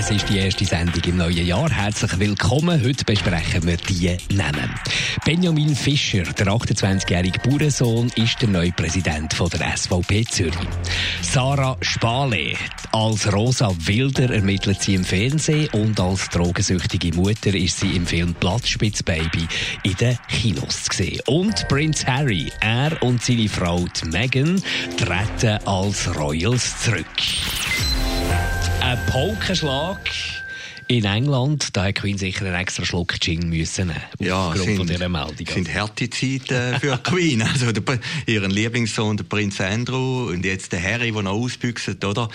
Es ist die erste Sendung im neuen Jahr. Herzlich willkommen. Heute besprechen wir die Namen. Benjamin Fischer, der 28-jährige Bauernsohn, ist der neue Präsident der SVP Zürich. Sarah Spale, als Rosa Wilder ermittelt sie im Fernsehen und als drogensüchtige Mutter ist sie im Film Blattspitzbaby in den Kinos zu sehen. Und Prince Harry, er und seine Frau Meghan treten als Royals zurück. Ein Paukenschlag in England, da hat Queen sicher einen extra Schluck Gin müssen nehmen, ja, aufgrund sind, von dieser Meldung. sind harte Zeiten für Queen. Also der, ihren Lieblingssohn, der Prinz Andrew und jetzt der Harry, der noch ausbüchst, oder?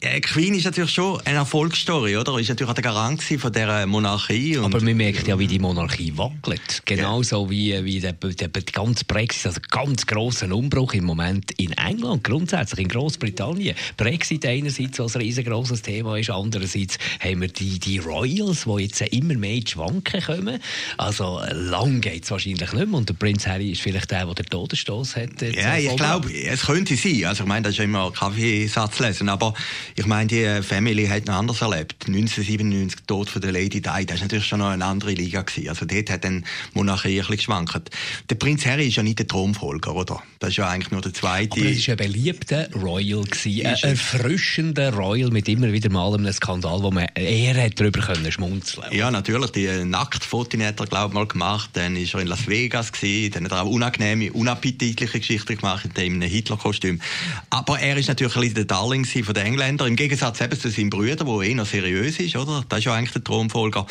Äh, Queen ist natürlich schon eine Erfolgsstory, oder? Ist natürlich auch der Garant von dieser Monarchie. Aber man merkt ja, wie die Monarchie wackelt. Genauso ja. wie, wie der, der, der ganze Brexit, also ganz grosser Umbruch im Moment in England, grundsätzlich in Großbritannien. Brexit einerseits als riesengroßes Thema ist, andererseits haben wir die, die Royals, die jetzt immer mehr in Schwanken kommen. Also lang geht es wahrscheinlich nicht mehr. Und der Prinz Harry ist vielleicht der, der den Todesstoß hat. Ja, ich glaube, es könnte sein. Also ich meine, das ist immer Kaffeesatz lesen, aber ich meine, die Family hat noch anders erlebt. 1997, Tod von der Lady Di, das war natürlich schon noch eine andere Liga. Gewesen. Also dort hat dann Monarchie ein bisschen geschwankt. Der Prinz Harry ist ja nicht der Thronfolger, oder? Das ist ja eigentlich nur der zweite. Aber es war ein beliebter Royal. Gewesen. Ein erfrischender Royal mit immer wieder mal einem Skandal, wo man eher darüber können schmunzeln Ja, natürlich. Die Nacktfotos hat er, glaube ich, mal gemacht. Dann war er in Las Vegas. Gewesen. Dann hat er auch unangenehme, unappetitliche Geschichten gemacht in einem Hitler-Kostüm. Aber er ist natürlich ein der Darling von den Engländern. Im Gegensatz eben zu seinem Bruder, der eh noch seriös ist, oder? Das ist ja eigentlich der Thronfolger.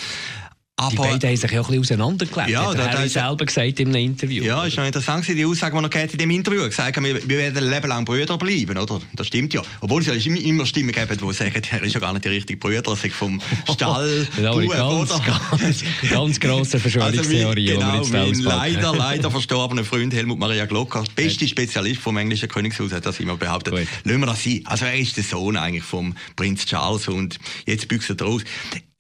Aber, die beiden haben sich ja auch ein bisschen auseinandergelebt. Ja, hat er selber gesagt in einem Interview. Ja, ist noch interessant, die Aussage, die er in dem Interview gesagt hat, wir, wir werden ein Leben lang Brüder bleiben, oder? Das stimmt ja. Obwohl es ja immer, Stimmen gibt, die sagen, er ist ja gar nicht der richtige Brüder, er ist vom Stall, ja, ganz, oder? Ganz, ganz grosse Verschwörungstheorie, also mein, genau, mein leider, leider verstorbener Freund Helmut Maria Glocker, beste Spezialist vom englischen Königshaus, hat das immer behauptet. Gut. Lassen wir das sein. Also er ist der Sohn eigentlich vom Prinz Charles und jetzt büchst er raus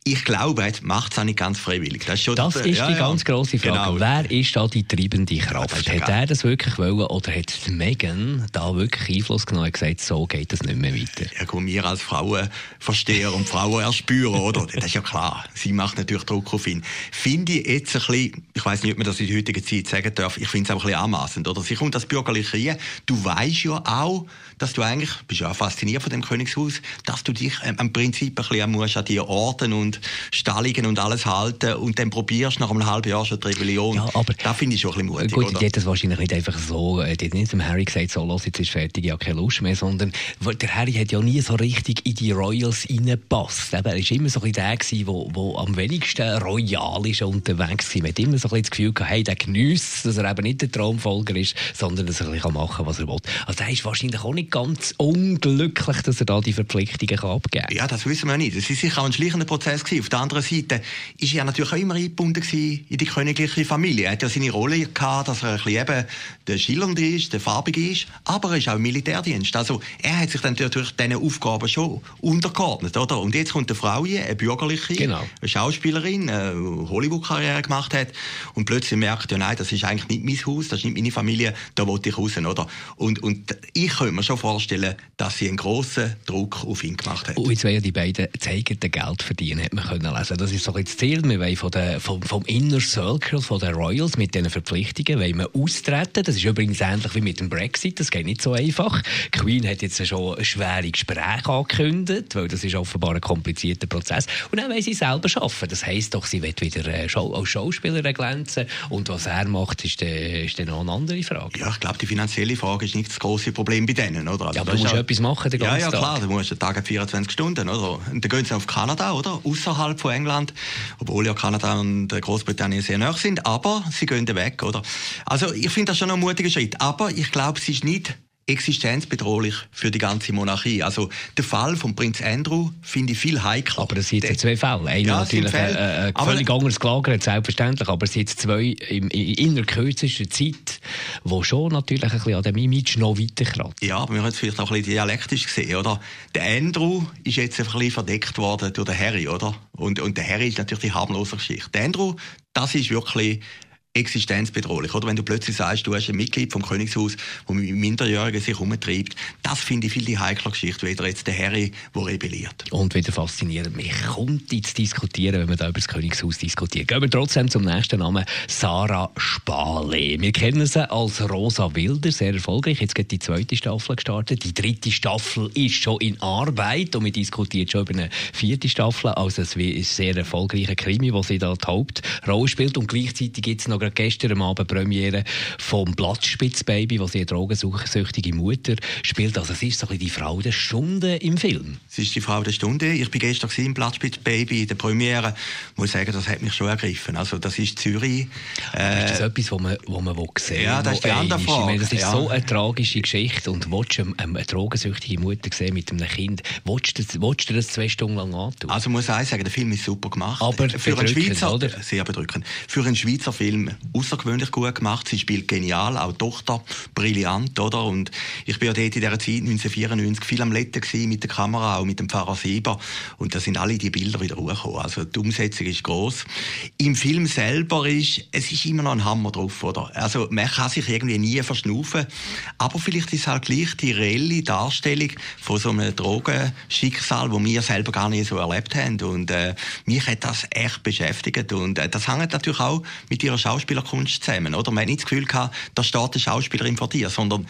ich glaube, er macht es auch nicht ganz freiwillig. Das ist, schon das ist ja, die ja. ganz grosse Frage. Genau. Wer ist da die treibende Kraft? Ja, hat er das wirklich wollen oder hat Megan da wirklich Einfluss genommen und gesagt, so geht das nicht mehr weiter? Ja gut, wir als Frauen verstehen und Frauen erspüren, oder? Das ist ja klar. Sie macht natürlich Druck auf ihn. Finde ich jetzt ein bisschen, ich weiß nicht, ob man das in der heutigen Zeit sagen darf, ich finde es auch ein bisschen anmassend, oder? Sie kommt das Bürgerliche rein. Du weißt ja auch, dass du eigentlich, bist ja auch fasziniert von dem Königshaus, dass du dich ähm, am Prinzip ein bisschen musst an die Orten und und Stallungen und alles halten und dann probierst nach einem halben Jahr schon die Rebellion. Ja, aber das finde ich schon ein bisschen mutig, Gut, oder? die hat das wahrscheinlich nicht einfach so, äh, die hat nicht dem Harry gesagt, so, los, jetzt ist fertig, ich habe keine Lust mehr, sondern der Harry hat ja nie so richtig in die Royals reingepasst. Er war immer so ein der der am wenigsten royal ist unterwegs war. Man hat immer so ein das Gefühl gehabt, hey, der geniesst, dass er eben nicht der Traumfolger ist, sondern dass er ein bisschen machen kann, was er will. Also er ist wahrscheinlich auch nicht ganz unglücklich, dass er da die Verpflichtungen abgeben kann. Ja, das wissen wir nicht. Das ist sicher auch ein schleichender Prozess gewesen. Auf der anderen Seite ist er natürlich auch immer eingebunden in die königliche Familie. Er hat ja seine Rolle gehabt, dass er ein bisschen eben der Schillernde ist, der Farbige ist, aber er ist auch im Militärdienst. Also er hat sich dann natürlich diesen Aufgaben schon untergeordnet, oder? Und jetzt kommt eine Frau hier, eine bürgerliche, genau. eine Schauspielerin, eine Hollywood-Karriere gemacht hat und plötzlich merkt, ja nein, das ist eigentlich nicht mein Haus, das ist nicht meine Familie, da wollte ich raus, oder? Und, und ich könnte mir schon vorstellen, dass sie einen grossen Druck auf ihn gemacht hat. Und jetzt ja die beiden zeigen, Geld verdienen man können lesen. Das ist so ein das Ziel. Wir wollen von der, vom, vom Inner Circle, von den Royals, mit diesen Verpflichtungen, wollen wir austreten. Das ist übrigens ähnlich wie mit dem Brexit. Das geht nicht so einfach. Die Queen hat jetzt schon ein schwere Gespräche angekündigt, weil das ist offenbar ein komplizierter Prozess. Und dann wollen sie selber arbeiten. Das heisst doch, sie wird wieder äh, als Schauspielerin glänzen. Und was er macht, ist dann, ist dann noch eine andere Frage. Ja, ich glaube, die finanzielle Frage ist nicht das große Problem bei denen, oder? Also, ja, aber du musst ja etwas machen den ganzen Ja, ja, klar. Du musst den Tag 24 Stunden, oder? Und dann gehen sie auf Kanada, oder? Außerhalb von England, obwohl ja Kanada und Großbritannien sehr nah sind, aber sie gehen weg, oder? Also ich finde das schon ein mutiger Schritt, aber ich glaube, es ist nicht existenzbedrohlich für die ganze Monarchie. Also der Fall von Prinz Andrew finde ich viel heikler. Aber es sind jetzt zwei Fälle. Einer ja, natürlich ein, äh, äh, völlig anderes gelagert, selbstverständlich, aber es sind jetzt zwei in, in der kürzesten Zeit, wo schon natürlich ein bisschen an dem Image noch weiterkratzt. Ja, aber wir haben es vielleicht auch ein bisschen dialektisch gesehen, oder? Der Andrew ist jetzt ein bisschen verdeckt worden durch den Harry, oder? Und, und der Harry ist natürlich die harmlose Geschichte. Der Andrew, das ist wirklich existenzbedrohlich. Oder wenn du plötzlich sagst, du hast ein Mitglied vom Königshaus, das mit Minderjährigen sich umtreibt, das finde ich viel die heikle Geschichte, weder jetzt der Harry, der rebelliert. Und wieder faszinierend, mich kommt zu diskutieren, wenn wir da über das Königshaus diskutieren. Gehen wir trotzdem zum nächsten Namen, Sarah Spale. Wir kennen sie als Rosa Wilder, sehr erfolgreich. Jetzt geht die zweite Staffel gestartet. Die dritte Staffel ist schon in Arbeit und wir diskutieren schon über eine vierte Staffel. Also es ist ein sehr erfolgreicher Krimi, wo sie da die Hauptrolle spielt und gleichzeitig gibt es noch gerade gestern Abend Premiere vom Platzspitzbaby, wo sie eine drogensüchtige Mutter spielt. Also es ist so ein die Frau der Stunde im Film. Es ist die Frau der Stunde. Ich bin gestern im Platzspitzbaby in der Premiere. Ich muss sagen, das hat mich schon ergriffen. Also das ist Zürich. Äh, ist das etwas, was man, was man sehen Ja, das ist die andere Frage. Ich meine, das ist ja. so eine tragische Geschichte und willst du eine, eine drogensüchtige Mutter sehen mit einem Kind, willst du, willst du das zwei Stunden lang antun? Also muss ich sagen, der Film ist super gemacht. Aber für einen Schweizer, oder? Sehr bedrückend. Für einen Schweizer Film außergewöhnlich gut gemacht. Sie spielt genial, auch Tochter brillant, oder? Und ich bin ja dort in dieser Zeit 1994 viel am Letten mit der Kamera, auch mit dem Pfarrer Sieber. Und da sind alle die Bilder wieder hochgekommen. Also die Umsetzung ist groß. Im Film selber ist, es ist immer noch ein Hammer drauf, oder? Also man kann sich irgendwie nie verschnaufen. Aber vielleicht ist halt gleich die reelle Darstellung von so einem Drogenschicksal, wo wir selber gar nicht so erlebt haben. Und äh, mich hat das echt beschäftigt. Und äh, das hängt natürlich auch mit ihrer Schauspielerin Schauspielerkunst zusammen, oder? Man hat nicht das Gefühl gehabt, da steht eine Schauspielerin vor dir, sondern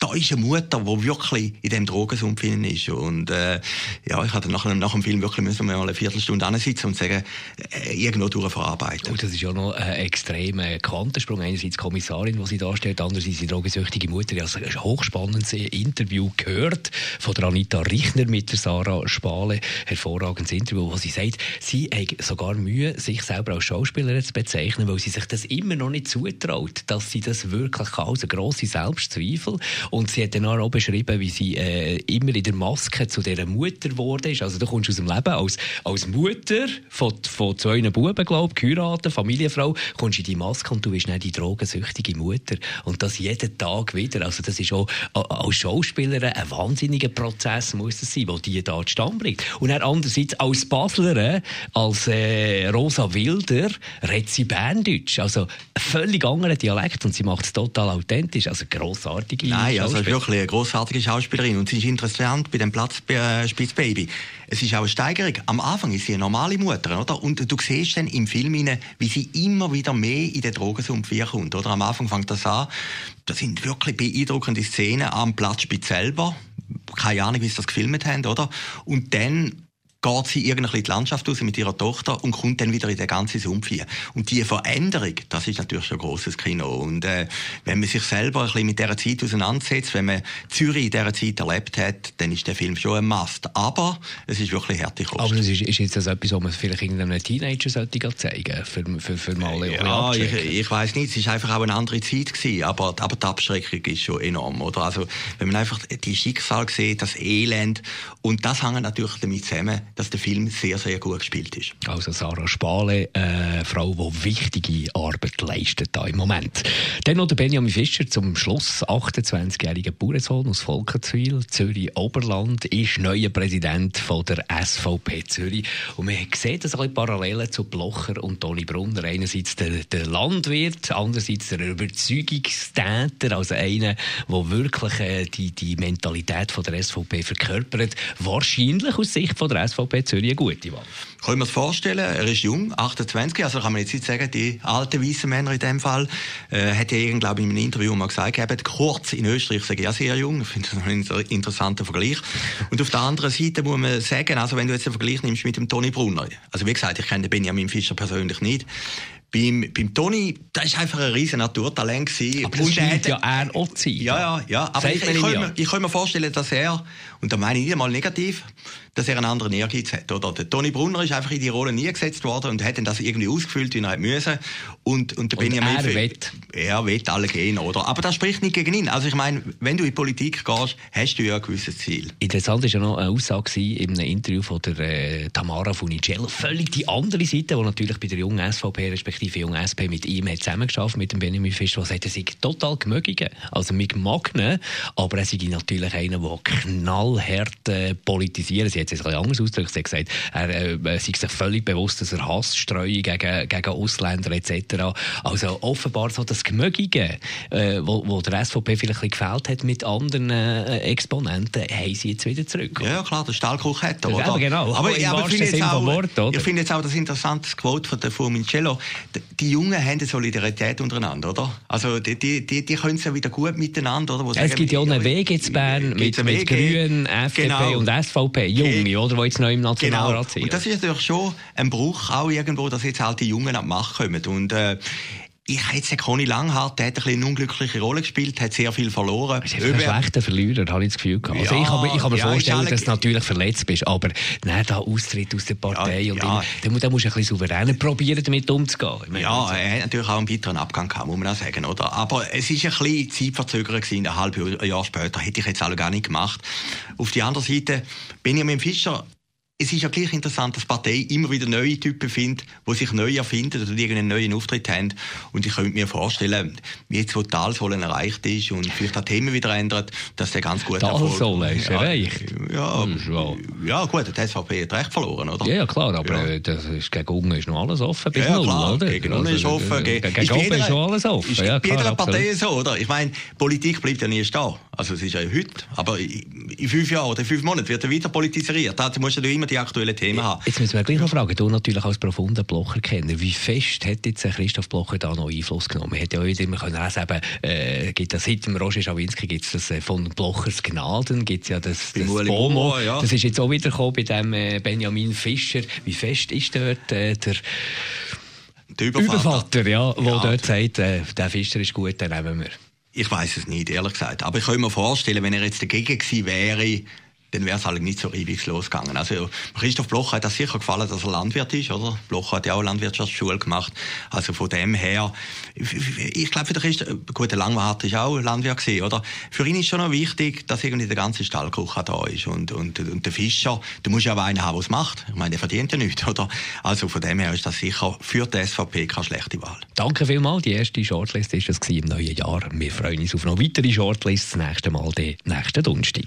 da, ist eine Mutter, die wirklich in dem Drogensumpf ist. Und äh, ja, ich hatte nach, nach dem Film wirklich müssen wir mal eine Viertelstunde ansitzen und sagen, äh, irgendwo durchverarbeiten. Und das ist ja noch ein extremer Quantensprung. Einerseits die Kommissarin, die sie darstellt, andererseits die drogensüchtige Mutter. Ich habe ein hochspannendes Interview gehört von der Anita Richner mit der Sarah Spale. Hervorragendes Interview, wo sie sagt, sie hat sogar Mühe, sich selber als Schauspielerin zu bezeichnen, weil sie sich das immer noch nicht zutraut, dass sie das wirklich kann. Also grosse Selbstzweifel. Und sie hat dann auch beschrieben, wie sie äh, immer in der Maske zu dieser Mutter geworden ist. Also du kommst aus dem Leben als, als Mutter von, von zwei Buben, glaube ich, geheiratet, Familienfrau, kommst in die Maske und du bist nicht die drogensüchtige Mutter. Und das jeden Tag wieder. Also das ist auch als Schauspielerin ein wahnsinniger Prozess, muss es sein, der die da zustande bringt. Und dann andererseits als Baslerin, als äh, Rosa Wilder, redet sie Berndeutsch. Also völlig anderer Dialekt und sie macht es total authentisch. Also grossartige Nein, also ist wirklich eine großartige Schauspielerin und sie ist interessant bei dem Platz äh, Spitzbaby. Es ist auch eine Steigerung. Am Anfang ist sie eine normale Mutter, oder? Und du siehst dann im Film, wie sie immer wieder mehr in den Drogensumpf kommt, oder? Am Anfang fängt das an. Das sind wirklich beeindruckende Szenen am Platzspitz selber. Keine Ahnung, wie sie das gefilmt haben, oder? Und dann geht sie irgendwie in die Landschaft raus mit ihrer Tochter und kommt dann wieder in den ganzen Sumpf hier. Und diese Veränderung, das ist natürlich schon ein grosses Kino. Und äh, wenn man sich selber ein bisschen mit dieser Zeit auseinandersetzt, wenn man Zürich in dieser Zeit erlebt hat, dann ist der Film schon ein Must. Aber es ist wirklich härtig. Aber es ist, ist jetzt das etwas, was man vielleicht irgendeinem Teenager sollte zeigen für, für, für mal Ja, ich, ich weiß nicht, es war einfach auch eine andere Zeit gewesen, aber, aber die Abschreckung ist schon enorm. Oder? Also, wenn man einfach die Schicksal sieht, das Elend, und das hängt natürlich damit zusammen, dass der Film sehr, sehr gut gespielt ist. Also Sarah Spale, eine Frau, die wichtige Arbeit leistet da im Moment. Dann noch der Benjamin Fischer zum Schluss, 28-jähriger Bauernsohn aus Volkenswil, Zürich Oberland, ist neuer Präsident von der SVP Zürich. Und man sieht das ein Parallelen zu Blocher und Toni Brunner. Einerseits der, der Landwirt, andererseits der Überzeugungstäter, also einer, der wirklich äh, die, die Mentalität von der SVP verkörpert. Wahrscheinlich aus Sicht von der SVP Zürich eine gute Wahl. Können wir es vorstellen, er ist jung, 28, also kann man jetzt nicht sagen, die alten weißen Männer in dem Fall, äh, hat ja glaube ich, in einem Interview mal gesagt, eben, kurz in Österreich sage ich ja sehr jung, ich finde das ein interessanter Vergleich. Und auf der anderen Seite muss man sagen, also wenn du jetzt einen Vergleich nimmst mit dem Toni Brunner, also wie gesagt, ich kenne den Benjamin Fischer persönlich nicht, Beim, beim Toni, das war einfach ein riesen Naturtalent. Gewesen. Aber das und scheint ja er auch zu sein. Ja, ja, ja. Aber ich, ich, ich, kann mir, ich kann mir vorstellen, dass er, und da meine ich nicht einmal negativ, dass er einen anderen Ehrgeiz hat. Oder? Der Toni Brunner ist einfach in die Rolle nie gesetzt worden und hat dann das irgendwie ausgefüllt, wie er müssen. Und, und der und Benjamin er wett. Er wett alle gehen, oder? Aber das spricht nicht gegen ihn. Also ich meine, wenn du in die Politik gehst, hast du ja ein gewisses Ziel. Interessant war ja noch eine Aussage in einem Interview von der äh, Tamara Funicello. Völlig die andere Seite, die natürlich bei der jungen SVP, respektive jungen SP mit ihm hat zusammengeschafft, mit dem Benjamin Fischl, sagt, er sei total gemögigen. Also mit Magnen, aber er sei natürlich einer, der knallhart äh, politisiert sie hat es ein bisschen anders ausgedrückt. Sie hat gesagt, er äh, sei sich völlig bewusst, dass er Hass streue gegen, gegen Ausländer etc. Also offenbar so das Gemögige, äh, wo, wo der SVP vielleicht ein gefällt hat mit anderen äh, Exponenten, haben sie jetzt wieder zurück. Ja, klar, der Stahlkuch hat er, oder? genau. Aber, ja, aber ich finde jetzt, auch, Wort, ich finde jetzt auch das interessante Quote von der Fumincello. Die Jungen haben eine Solidarität untereinander, oder? Also die, die, die, die können es ja wieder gut miteinander, oder? Wo es gibt ja auch einen Weg in Bern mit, mit Grünen, FDP genau. und SVP. Jung Junge, oder, die jetzt neu im Nationalrat genau. sind. Und das ist natürlich schon ein Bruch auch irgendwo, dass jetzt halt die Jungen an die Macht kommen. Und äh, ich habe jetzt den Conny Langhardt, der hat ein eine unglückliche Rolle gespielt, hat sehr viel verloren. Er ist ein schlechter Verlierer, habe ich das Gefühl gehabt. Also ja, ich kann, ich kann mir ja, vorstellen, dass du natürlich verletzt bist, aber nein, da Austritt aus der Partei ja, und ja. Dann musst du ein bisschen souveräner probieren, damit umzugehen. Ja, also. er hat natürlich auch einen bitteren Abgang gehabt, muss man auch sagen, oder? Aber es ist ein bisschen Zeitverzögerung gewesen, ein halbes Jahr später, hätte ich jetzt alle gar nicht gemacht. Auf der anderen Seite, Benjamin Fischer es ist ja gleich interessant, dass die Partei immer wieder neue Typen findet, die sich neu erfinden oder irgendeinen neuen Auftritt haben. Und ich könnte mir vorstellen, wie jetzt wo Talsohlen erreicht ist und vielleicht auch Themen wieder ändert, dass der ganz gut Talsohlen ist erreicht? Ja, ja, ja, gut, der SVP hat recht verloren, oder? Ja, klar, aber ja. Äh, das ist, gegen unten ist noch alles offen bis ja, null, klar, oder? gegen unten ist also, offen. Gegen, gegen oben ist schon alles offen. Ist ja, bei jeder Partei so, oder? Ich meine, Politik bleibt ja nie stehen. Also es ist ja heute, aber in fünf Jahren oder in fünf Monaten wird er wieder politisiert. Da musst du immer die aktuellen Themen haben. Jetzt müssen wir gleich noch fragen, du natürlich als profunder Blocher-Kenner, wie fest hat jetzt Christoph Blocher da noch Einfluss genommen? Er hat ja heute immer können lesen, eben, äh, gibt es seit dem Roger Schawinski gibt es das äh, von Blochers Gnaden, gibt es ja das, das BOMO. Ja. Das ist jetzt auch wieder gekommen bei dem äh, Benjamin Fischer. Wie fest ist dort äh, der der Übervater, Übervater ja, wo ja, dort sagt, äh, der Fischer ist gut, den nehmen wir. Ich weiß es nicht, ehrlich gesagt. Aber ich kann mir vorstellen, wenn er jetzt dagegen gewesen wäre, dann wäre es halt nicht so reibungslos gegangen. Also Christoph Bloch hat das sicher gefallen, dass er Landwirt ist, oder? Bloch hat ja auch Landwirtschaftsschule gemacht. Also von dem her, ich glaube für den Christoph, gut, der Langwart ist auch Landwirt gewesen, oder? Für ihn ist schon noch wichtig, dass irgendwie der ganze Stallkuchen da ist und, und, und der Fischer, du musst ja auch einen haben, der es macht. Ich meine, der verdient ja nichts, oder? Also von dem her ist das sicher für die SVP keine schlechte Wahl. Danke vielmals. Die erste Shortlist ist es im neuen Jahr. Wir freuen uns auf noch weitere Shortlists. Das nächste Mal den nächsten Donnerstag.